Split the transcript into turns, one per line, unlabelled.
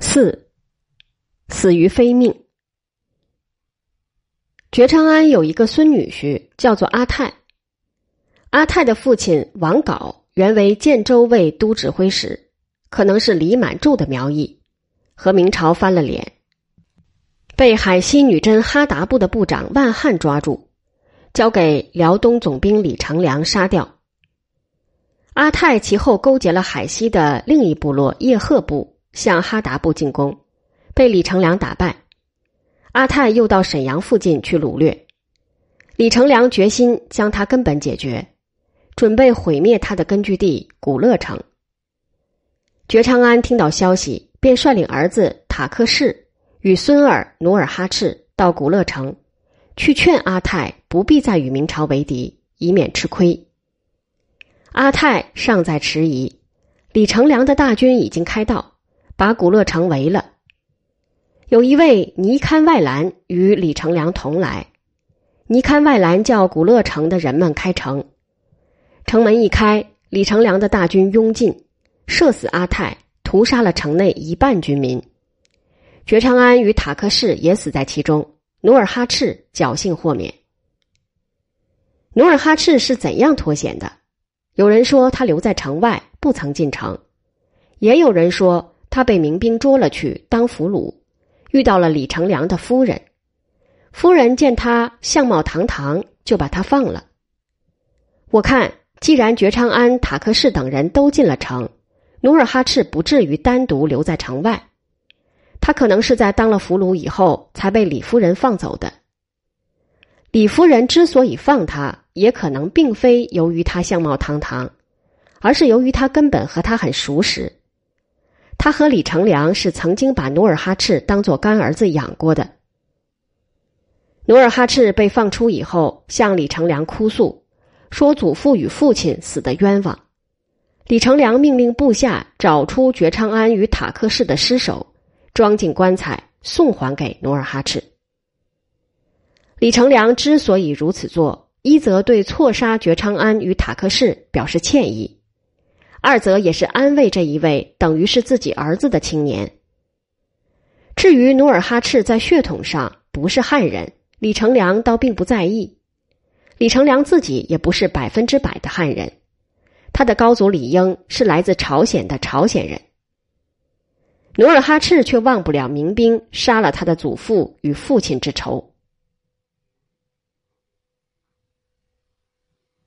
四，死于非命。觉昌安有一个孙女婿，叫做阿泰。阿泰的父亲王杲原为建州卫都指挥使，可能是李满柱的苗裔，和明朝翻了脸，被海西女真哈达部的部长万汉抓住，交给辽东总兵李成梁杀掉。阿泰其后勾结了海西的另一部落叶赫部，向哈达部进攻，被李成梁打败。阿泰又到沈阳附近去掳掠，李成梁决心将他根本解决，准备毁灭他的根据地古勒城。觉昌安听到消息，便率领儿子塔克士与孙儿努尔哈赤到古勒城，去劝阿泰不必再与明朝为敌，以免吃亏。阿泰尚在迟疑，李成梁的大军已经开到，把古勒城围了。有一位尼堪外兰与李成梁同来，尼堪外兰叫古勒城的人们开城，城门一开，李成梁的大军拥进，射死阿泰，屠杀了城内一半军民。觉昌安与塔克士也死在其中，努尔哈赤侥幸豁免。努尔哈赤是怎样脱险的？有人说他留在城外，不曾进城；也有人说他被民兵捉了去当俘虏。遇到了李成梁的夫人，夫人见他相貌堂堂，就把他放了。我看，既然觉昌安、塔克士等人都进了城，努尔哈赤不至于单独留在城外，他可能是在当了俘虏以后才被李夫人放走的。李夫人之所以放他，也可能并非由于他相貌堂堂，而是由于他根本和他很熟识。他和李成梁是曾经把努尔哈赤当做干儿子养过的。努尔哈赤被放出以后，向李成梁哭诉，说祖父与父亲死的冤枉。李成梁命令部下找出觉昌安与塔克士的尸首，装进棺材，送还给努尔哈赤。李成梁之所以如此做，一则对错杀觉昌安与塔克士表示歉意。二则也是安慰这一位等于是自己儿子的青年。至于努尔哈赤在血统上不是汉人，李成梁倒并不在意。李成梁自己也不是百分之百的汉人，他的高祖李英是来自朝鲜的朝鲜人。努尔哈赤却忘不了民兵杀了他的祖父与父亲之仇。